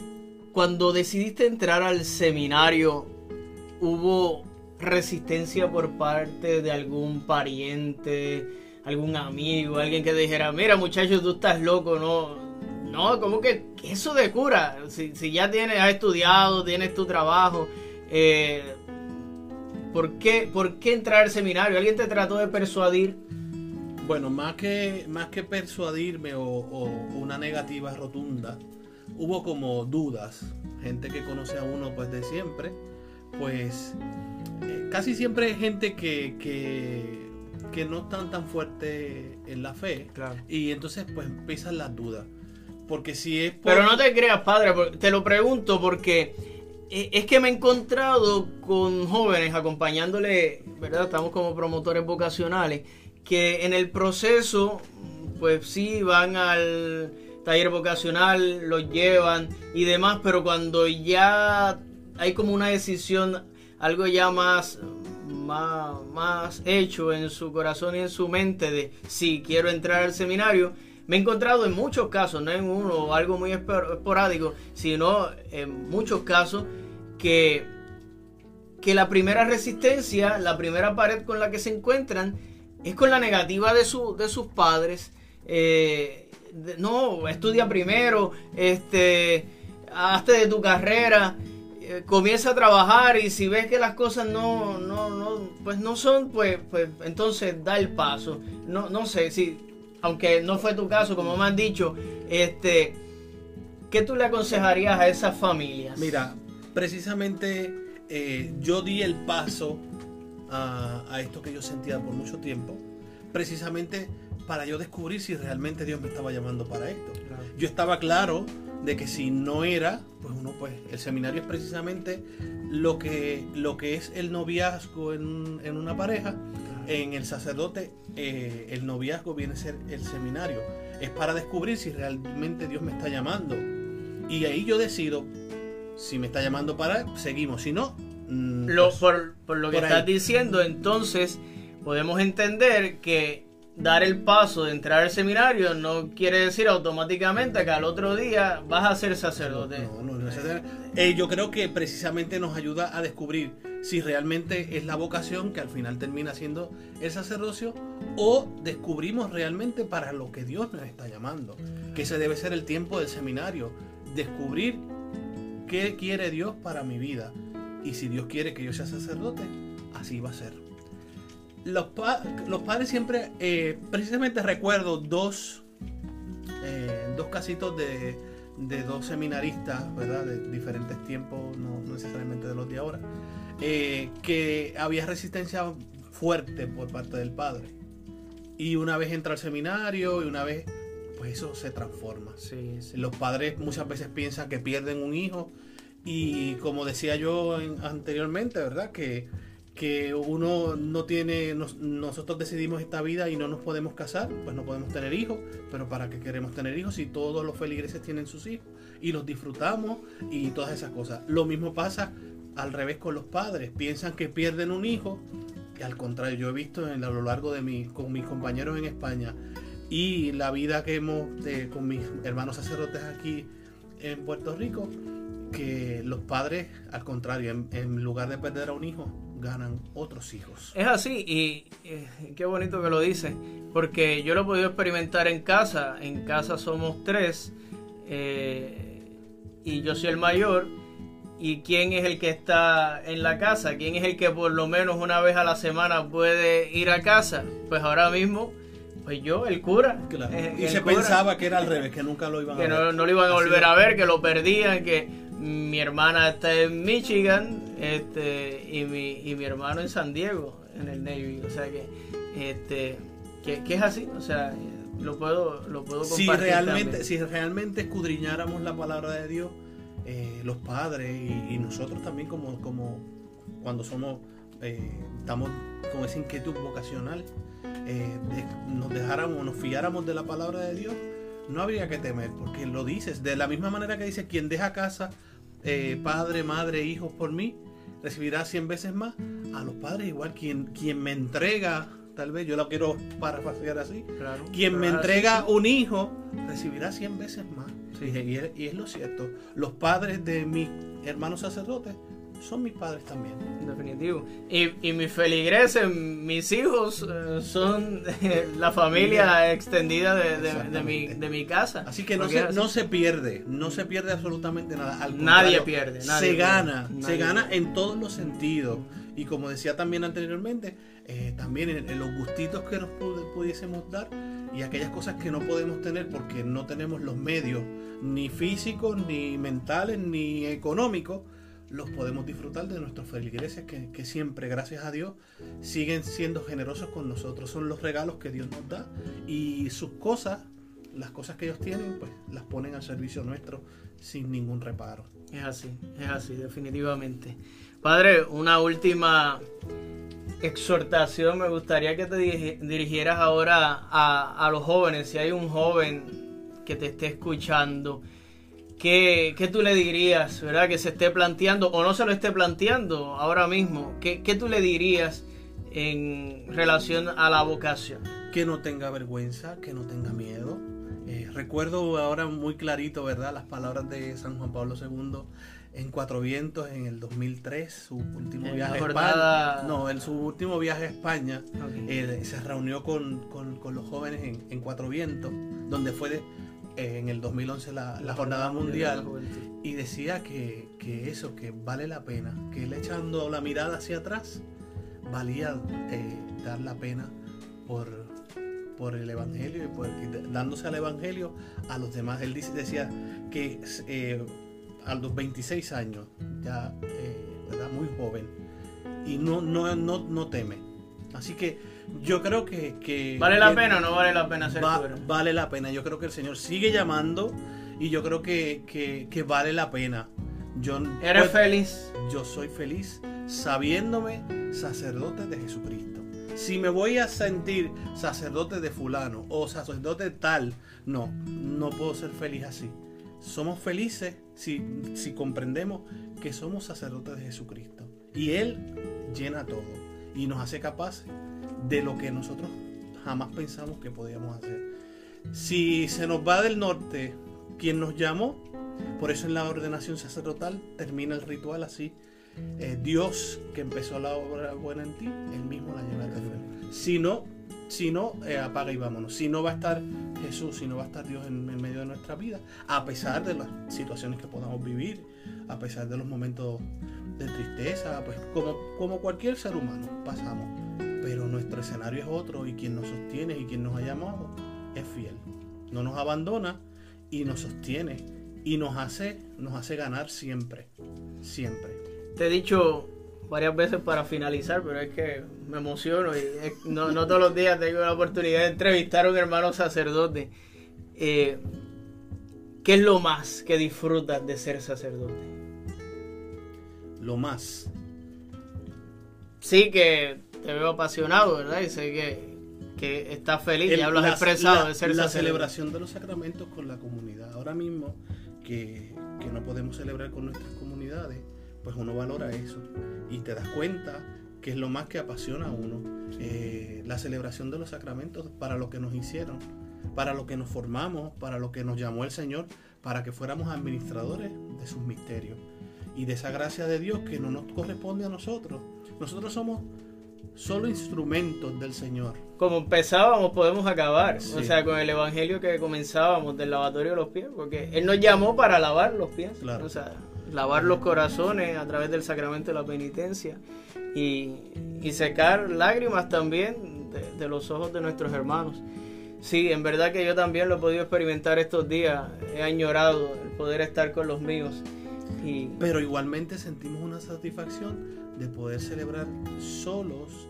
cuando decidiste entrar al seminario, ¿hubo resistencia por parte de algún pariente, algún amigo, alguien que dijera, mira muchacho, tú estás loco, no? No, como que eso de cura, si, ya tienes, has estudiado, tienes tu trabajo, eh, ¿por, qué, ¿por qué entrar al seminario? ¿Alguien te trató de persuadir? Bueno, más que, más que persuadirme o una negativa rotunda, hubo como dudas, gente que conoce a uno pues de siempre, pues eh, casi siempre hay gente que, que, no están tan fuerte en la fe y entonces pues empiezan las dudas. Porque si es... Pero no te creas, padre, te lo pregunto porque eh, es que me he encontrado con jóvenes acompañándole, ¿verdad? Estamos como promotores vocacionales, que en el proceso, pues sí, van al taller vocacional, los llevan y demás, pero cuando ya hay como una decisión, algo ya más, más, hecho en su corazón y en su mente de si quiero entrar al seminario, me he encontrado en muchos casos, no en uno o algo muy esporádico, sino en muchos casos que, que la primera resistencia, la primera pared con la que se encuentran es con la negativa de, su, de sus padres. Eh, no, estudia primero, este, hazte de tu carrera, eh, comienza a trabajar y si ves que las cosas no, no, no, pues no son, pues, pues entonces da el paso. No, no sé, si, aunque no fue tu caso, como me han dicho, este, ¿qué tú le aconsejarías a esas familias? Mira, precisamente eh, yo di el paso a, a esto que yo sentía por mucho tiempo, precisamente para yo descubrir si realmente Dios me estaba llamando para esto. Yo estaba claro de que si no era, pues uno pues el seminario es precisamente lo que, lo que es el noviazgo en, en una pareja. En el sacerdote eh, el noviazgo viene a ser el seminario. Es para descubrir si realmente Dios me está llamando. Y ahí yo decido si me está llamando para, seguimos. Si no... Mm, lo, pues, por, por, lo que estás diciendo, entonces podemos entender que dar el paso de entrar al seminario no quiere decir automáticamente que al otro día vas a ser sacerdote. No, no, no, eh, yo creo que precisamente nos ayuda a descubrir si realmente es la vocación que al final termina siendo el sacerdocio o descubrimos realmente para lo que Dios nos está llamando, que ese debe ser el tiempo del seminario, descubrir qué quiere Dios para mi vida y si Dios quiere que yo sea sacerdote, así va a ser. Los, los padres siempre, eh, precisamente recuerdo dos, eh, dos casitos de, de, dos seminaristas, ¿verdad? De diferentes tiempos, no, necesariamente de los de ahora, eh, que había resistencia fuerte por parte del padre. Y una vez entra al seminario y una vez, pues eso se transforma. Los padres muchas veces piensan que pierden un hijo y como decía yo anteriormente, ¿verdad? Que que uno no tiene, nosotros decidimos esta vida y no nos podemos casar, pues no podemos tener hijos, pero ¿para qué queremos tener hijos si todos los feligreses tienen sus hijos y los disfrutamos y todas esas cosas? Lo mismo pasa al revés con los padres, piensan que pierden un hijo, y al contrario, yo he visto a lo largo de mi, con mis compañeros en España y la vida que hemos con mis hermanos sacerdotes aquí en Puerto Rico, que los padres, al contrario, en lugar de perder a un hijo, ganan otros hijos. Es así y eh, qué bonito que lo dice, porque yo lo he podido experimentar en casa. En casa somos tres eh, y yo soy el mayor. ¿Y quién es el que está en la casa? ¿Quién es el que por lo menos una vez a la semana puede ir a casa? Pues ahora mismo, pues yo, el cura. Eh, y se pensaba que era al revés, que nunca lo iban a ver. Que no, no, lo iban a volver a ver, que lo perdían, que mi hermana está en Michigan este, y, mi, y mi hermano en San Diego, en el Navy. O sea que, este, que, es así, o sea, lo puedo, lo puedo compartir. Si realmente, si realmente escudriñáramos la palabra de Dios, eh, los padres y, nosotros también como, como cuando somos, eh, estamos con esa inquietud vocacional, eh, nos dejáramos, nos fiáramos de la palabra de Dios, no habría que temer, porque lo dices, de la misma manera que dice, quien deja casa, padre, madre, hijos por mí, recibirá 100 veces más. A los padres igual, quien, quien me entrega, tal vez yo lo quiero parafrasear así, quien me entrega un hijo, recibirá 100 veces más. y, es, lo cierto. Los padres de mis hermanos sacerdotes son mis padres también. Definitivo. Y, y mis feligreses, mis hijos, eh, son la familia extendida de, mi, de, mi, casa. Así que no se, no se pierde, no se pierde absolutamente nada. nadie pierde. se gana, se gana en todos los sentidos. Y como decía también anteriormente, eh, también en, los gustitos que nos pudiésemos dar y aquellas cosas que no podemos tener porque no tenemos los medios, ni físicos, ni mentales, ni económicos los podemos disfrutar de nuestros feligreses que, siempre, gracias a Dios, siguen siendo generosos con nosotros. Son los regalos que Dios nos da y sus cosas, las cosas que ellos tienen, pues las ponen al servicio nuestro sin ningún reparo. Es así, es así, definitivamente. Padre, una última exhortación. Me gustaría que te dirigieras ahora a los jóvenes. Si hay un joven que te esté escuchando, ¿Qué, ¿Qué, tú le dirías, verdad? Que se esté planteando o no se lo esté planteando ahora mismo. ¿Qué, qué tú le dirías en relación a la vocación? Que no tenga vergüenza, que no tenga miedo. Eh, recuerdo ahora muy clarito, ¿verdad? Las palabras de San Juan Pablo II en Cuatro Vientos en el 2003, su último viaje a España. No, en su último viaje a España, eh, se reunió con, con, con los jóvenes en, en, Cuatro Vientos, donde fue de, en el 2011 la, jornada mundial y decía que, eso, que vale la pena, que él echando la mirada hacia atrás, valía eh, dar la pena por, por el Evangelio y, por, dándose al Evangelio a los demás. Él decía que eh, a los 26 años, ya eh, muy joven, y no, no, no, no teme. Así que yo creo que... ¿Vale la pena o no vale la pena ser Vale la pena. Yo creo que el Señor sigue llamando y yo creo que, vale la pena. Yo, ¿Eres pues, feliz? Yo soy feliz sabiéndome sacerdote de Jesucristo. Si me voy a sentir sacerdote de fulano o sacerdote tal, no, no puedo ser feliz así. Somos felices si, si comprendemos que somos sacerdotes de Jesucristo. Y Él llena todo y nos hace capaces de lo que nosotros jamás pensamos que podíamos hacer. Si se nos va del norte quien nos llamó, por eso en la ordenación sacerdotal termina el ritual así. Eh, Dios que empezó la obra buena en ti, él mismo la lleva a fe. Si no, si no eh, apaga y vámonos. Si no va a estar Jesús, si no va a estar Dios en, en, medio de nuestra vida, a pesar de las situaciones que podamos vivir, a pesar de los momentos de tristeza, pues como, como cualquier ser humano pasamos pero nuestro escenario es otro y quien nos sostiene y quien nos ha llamado es fiel. No nos abandona y nos sostiene y nos hace, nos hace ganar siempre, siempre. Te he dicho varias veces para finalizar, pero es que me emociono y no, no, todos los días tengo la oportunidad de entrevistar a un hermano sacerdote. Eh, ¿Qué es lo más que disfrutas de ser sacerdote? Lo más. Sí que te veo apasionado, ¿verdad? Y sé que, que estás feliz, ya lo has expresado de ser La celebración de los sacramentos con la comunidad. Ahora mismo que, que no podemos celebrar con nuestras comunidades, pues uno valora eso y te das cuenta que es lo más que apasiona a uno. Eh, la celebración de los sacramentos para lo que nos hicieron, para lo que nos formamos, para lo que nos llamó el Señor, para que fuéramos administradores de sus misterios y de esa gracia de Dios que no nos corresponde a nosotros. Nosotros somos solo instrumentos del Señor. Como empezábamos, podemos acabar. Sí. O sea, con el evangelio que comenzábamos del lavatorio de los pies, porque Él nos llamó para lavar los pies. Claro. O sea, lavar los corazones a través del sacramento de la penitencia y, y secar lágrimas también de, de los ojos de nuestros hermanos. Sí, en verdad que yo también lo he podido experimentar estos días. He añorado el poder estar con los míos. Pero igualmente sentimos una satisfacción de poder celebrar solos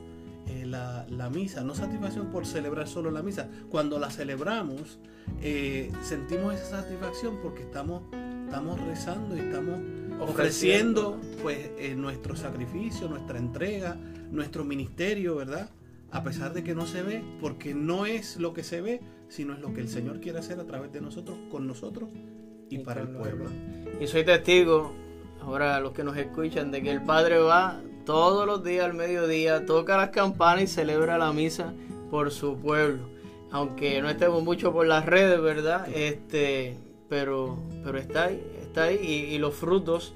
eh, la, la misa. No satisfacción por celebrar solo la misa. Cuando la celebramos, eh, sentimos esa satisfacción porque estamos, estamos rezando y estamos ofreciendo pues eh, nuestro sacrificio, nuestra entrega, nuestro ministerio, ¿verdad? A pesar de que no se ve, porque no es lo que se ve, sino es lo que el Señor quiere hacer a través de nosotros, con nosotros y, para el pueblo. Y soy testigo, ahora los que nos escuchan, de que el Padre va todos los días al mediodía, toca las campanas y celebra la misa por su pueblo. Aunque no estemos mucho por las redes, ¿verdad? Este, pero, pero está ahí, está ahí. Y, y los frutos,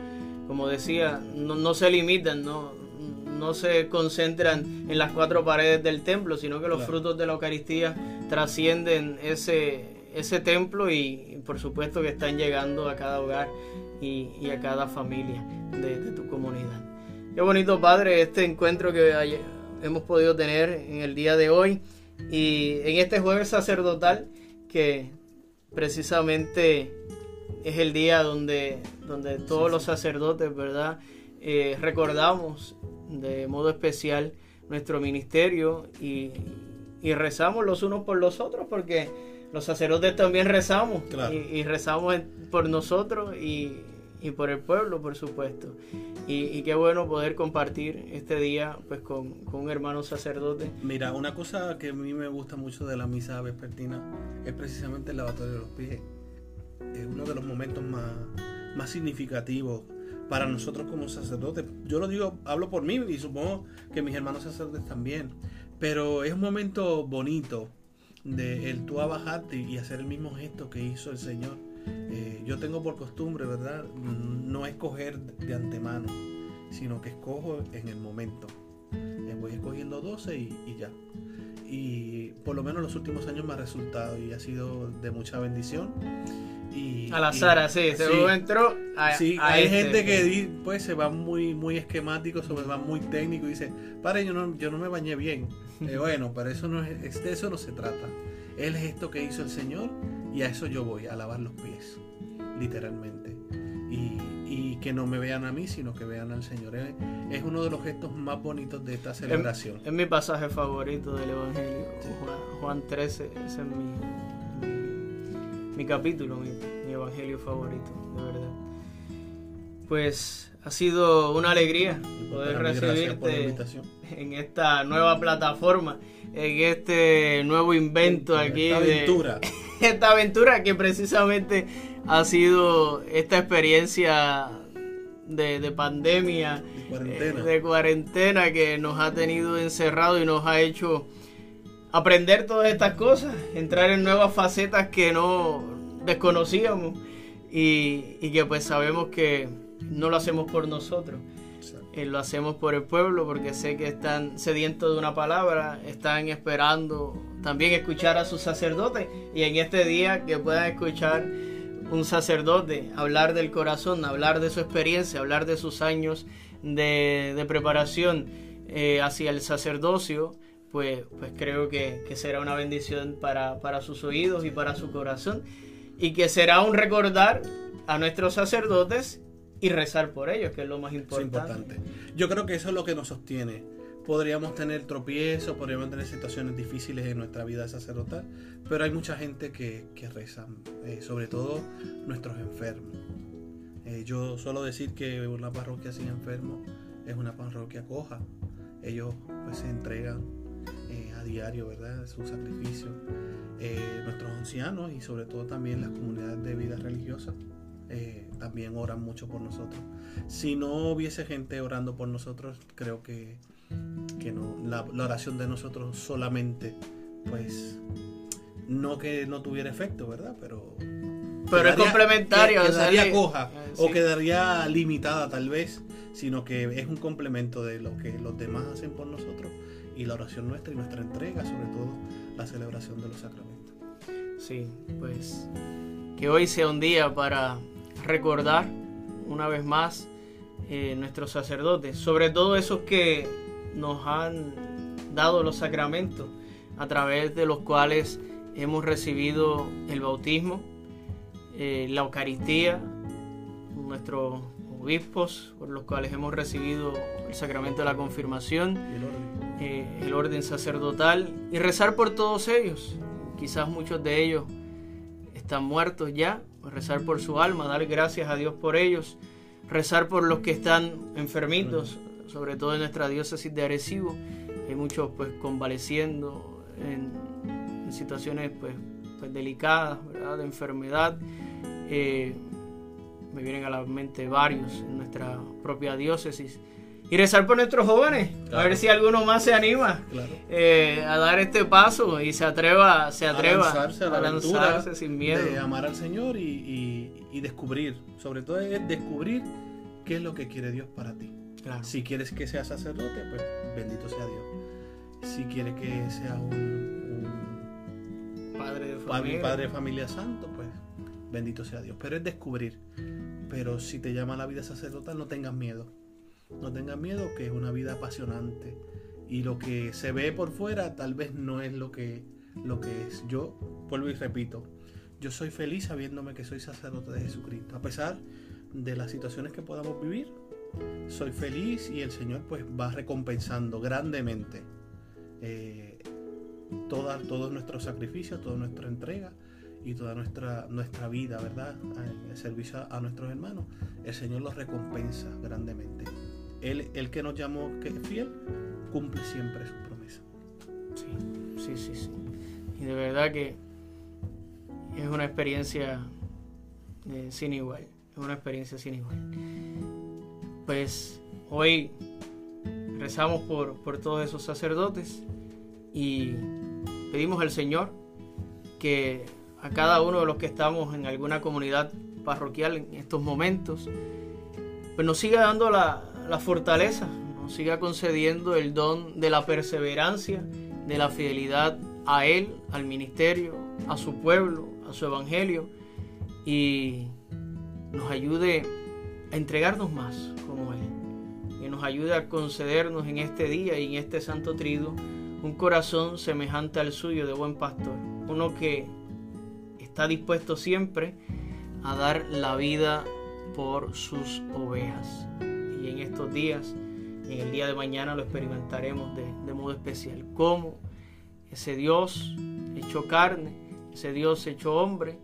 como decía, no, no se limitan, no, no se concentran en las cuatro paredes del templo, sino que los Claro. frutos de la Eucaristía trascienden ese, ese templo y, por supuesto que están llegando a cada hogar y, y a cada familia de, de tu comunidad. Qué bonito, Padre, este encuentro que hay- hemos podido tener en el día de hoy y en este jueves sacerdotal que precisamente es el día donde, donde todos los sacerdotes, ¿verdad? Eh, recordamos de modo especial nuestro ministerio y, y rezamos los unos por los otros porque los sacerdotes también rezamos Claro. y, y rezamos por nosotros y, y por el pueblo, por supuesto. Y, y qué bueno poder compartir este día pues con, con un hermano sacerdote. Mira, una cosa que a mí me gusta mucho de la misa vespertina es precisamente el lavatorio de los pies. Es uno de los momentos más, más significativos para nosotros como sacerdotes. Yo lo digo, hablo por mí y supongo que mis hermanos sacerdotes también. Pero es un momento bonito de el tú abajarte y hacer el mismo gesto que hizo el Señor. Eh, yo tengo por costumbre, ¿verdad? No escoger de antemano, sino que escojo en el momento. Eh, voy escogiendo 12 y, y ya. Y por lo menos los últimos años me ha resultado y ha sido de mucha bendición. Y, Al azar, y- así, se sí, entró a, sí, a hay este, gente que pues se va muy muy esquemático, se va muy técnico y dice, padre, yo no, yo no me bañé bien. Eh, bueno, pero eso no es, es- de eso no se trata. Es el gesto que hizo el Señor y a eso yo voy, a lavar los pies, literalmente. Y, y que no me vean a mí, sino que vean al Señor. Es, es uno de los gestos más bonitos de esta celebración. Es mi pasaje favorito del Evangelio, Sí. Juan, Juan 13, ese es mi, mi, mi capítulo, mi, mi Evangelio favorito, de verdad. Pues ha sido una alegría poder recibirte en esta nueva plataforma, en este nuevo invento aquí Esta de aventura. esta aventura que precisamente ha sido esta experiencia de, de pandemia, de cuarentena. eh, de cuarentena que nos ha tenido encerrado y nos ha hecho aprender todas estas cosas, entrar en nuevas facetas que no desconocíamos y, y que pues sabemos que no lo hacemos por nosotros. Eh, lo hacemos por el pueblo porque sé que están sedientos de una palabra, están esperando también escuchar a sus sacerdotes y en este día que puedan escuchar un sacerdote hablar del corazón, hablar de su experiencia, hablar de sus años de, de preparación eh, hacia el sacerdocio, pues, pues creo que, será una bendición para, para sus oídos y para su corazón. Y que será un recordar a nuestros sacerdotes y rezar por ellos, que es lo más importante. Yo creo que eso es lo que nos sostiene. Podríamos tener tropiezos, podríamos tener situaciones difíciles en nuestra vida sacerdotal, pero hay mucha gente que, que reza, eh, sobre todo nuestros enfermos. Eh, yo suelo decir que una parroquia sin enfermos es una parroquia coja. Ellos pues se entregan eh, a diario, ¿verdad? Su sacrificio. nuestros ancianos y sobre todo también las comunidades de vida religiosa también oran mucho por nosotros. Si no hubiese gente orando por nosotros, creo que, que no, la, oración de nosotros solamente, pues, no que no tuviera efecto, ¿verdad? Pero... Pero es complementario. quedaría coja ah, o quedaría limitada tal vez, sino que es un complemento de lo que los demás hacen por nosotros y la oración nuestra y nuestra entrega, sobre todo la celebración de los sacramentos. Sí, pues que hoy sea un día para recordar una vez más eh, nuestros sacerdotes, sobre todo esos que nos han dado los sacramentos a través de los cuales hemos recibido el bautismo, eh, la Eucaristía, nuestros obispos por los cuales hemos recibido el sacramento de la confirmación, el orden eh, sacerdotal y rezar por todos ellos. Quizás muchos de ellos están muertos ya rezar por su alma, dar gracias a Dios por ellos, rezar por los que están enfermitos, sobre todo en nuestra diócesis de Arecibo. Hay muchos pues convaleciendo en, situaciones pues, pues delicadas, de enfermedad. Eh, me vienen a la mente varios en nuestra propia diócesis y rezar por nuestros jóvenes, a ver si alguno más se anima eh, a dar este paso y se atreva, se atreva a lanzarse, sin miedo. De amar al Señor y, descubrir, sobre todo es descubrir qué es lo que quiere Dios para ti. Si quieres que seas sacerdote, pues bendito sea Dios. Si quieres que seas un, padre, de familia. padre de familia santo, pues bendito sea Dios. Pero es descubrir. Pero si te llama la vida sacerdotal, no tengas miedo no tengan miedo, que es una vida apasionante. Y lo que se ve por fuera tal vez no es lo que, lo que es. Yo vuelvo y repito, yo soy feliz sabiéndome que soy sacerdote de Jesucristo. A pesar de las situaciones que podamos vivir, soy feliz y el Señor pues va recompensando grandemente eh, toda, todo nuestro sacrificio, toda nuestra entrega y toda nuestra, nuestra vida, ¿verdad? En servicio a nuestros hermanos. El Señor los recompensa grandemente. Él, el que nos llamó que fiel, cumple siempre su promesa. Sí, sí, sí, sí. Y de verdad que es una experiencia eh, sin igual. Es una experiencia sin igual. Pues hoy rezamos por, por todos esos sacerdotes y pedimos al Señor que a cada uno de los que estamos en alguna comunidad parroquial en estos momentos, pues nos siga dando la, la fortaleza, nos siga concediendo el don de la perseverancia, de la fidelidad a Él, al ministerio, a su pueblo, a su evangelio y nos ayude entregarnos más como Él. Que nos ayude a concedernos en este día y en este santo trido un corazón semejante al suyo de buen pastor. Uno que está dispuesto siempre a dar la vida por sus ovejas y en estos días en el día de mañana lo experimentaremos de, modo especial. Cómo ese Dios hecho carne, ese Dios hecho hombre,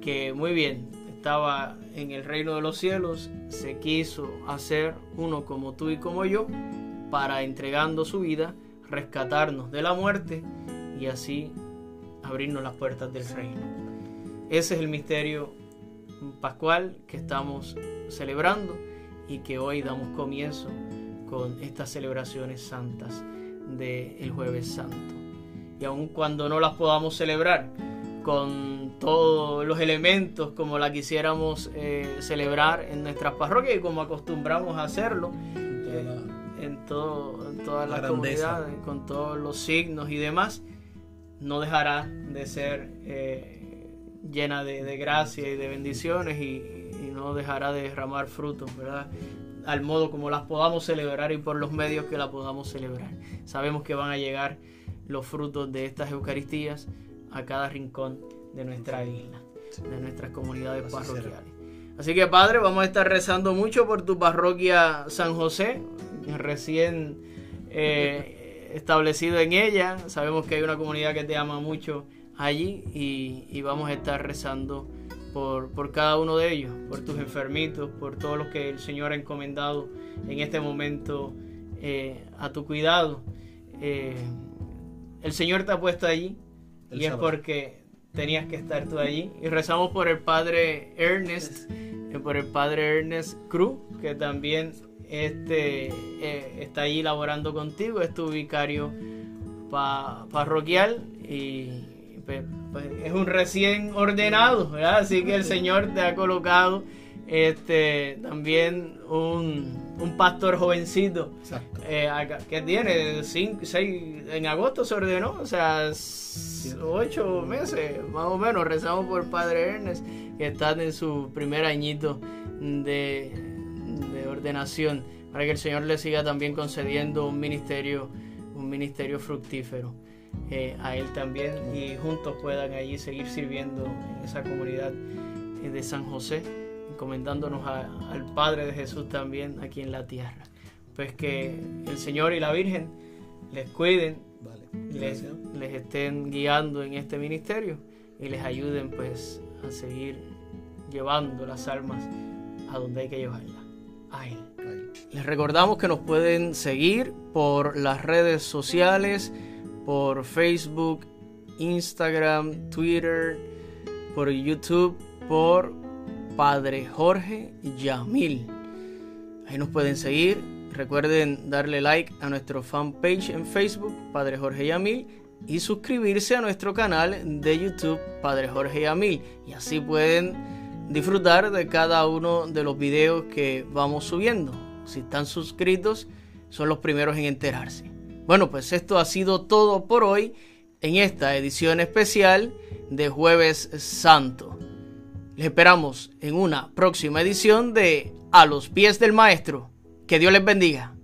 que muy bien estaba en el reino de los cielos, se quiso hacer uno como tú y como yo, para entregando su vida, rescatarnos de la muerte y así abrirnos las puertas del reino. Ese es el misterio pascual que estamos celebrando y que hoy damos comienzo con estas celebraciones santas del jueves santo. Y aun cuando no las podamos celebrar con todos los elementos como la quisiéramos eh, celebrar en nuestras parroquias y como acostumbramos a hacerlo eh, en, todo, en todas las comunidades, con todos los signos y demás, no dejará de ser eh, llena de, gracia y de bendiciones y, no dejará de derramar frutos, ¿verdad? al modo como las podamos celebrar y por los medios que la podamos celebrar. Sabemos que van a llegar los frutos de estas Eucaristías a cada rincón de nuestra isla, de nuestras comunidades parroquiales. Así que Padre, vamos a estar rezando mucho por tu parroquia San José, recién eh, establecido en ella. Sabemos que hay una comunidad que te ama mucho allí y, vamos a estar rezando por, por, cada uno de ellos, por tus enfermitos, por todos los que el Señor ha encomendado en este momento eh, a tu cuidado. Eh, el Señor te ha puesto allí y es porque tenías que estar tú allí. Y rezamos por el Padre Ernest, eh, por el Padre Ernest Cruz, que también este, está allí laborando contigo, es tu vicario parroquial y pues, pues, es un recién ordenado, Así que el Señor te ha colocado este también un, un pastor jovencito eh, que tiene cinco, seis, en agosto se ordenó, o sea, ocho meses más o menos. Rezamos por Padre Ernest que está en su primer añito de, de ordenación para que el Señor le siga también concediendo un ministerio, un ministerio fructífero. Eh, a él también y juntos puedan allí seguir sirviendo en esa comunidad de San José, encomendándonos al Padre de Jesús también aquí en la tierra. Pues que el Señor y la Virgen les cuiden, les, les, estén guiando en este ministerio y les ayuden pues a seguir llevando las almas a donde hay que llevarlas, a Él. Les recordamos que nos pueden seguir por las redes sociales, por Facebook, Instagram, Twitter, por YouTube, por Padre Jorge Yamil. Ahí nos pueden seguir. Recuerden darle like a nuestro fanpage en Facebook, Padre Jorge Yamil, y suscribirse a nuestro canal de YouTube, Padre Jorge Yamil. Y así pueden disfrutar de cada uno de los videos que vamos subiendo. Si están suscritos, son los primeros en enterarse. Bueno, pues esto ha sido todo por hoy en esta edición especial de Jueves Santo. Les esperamos en una próxima edición de A los pies del Maestro. Que Dios les bendiga.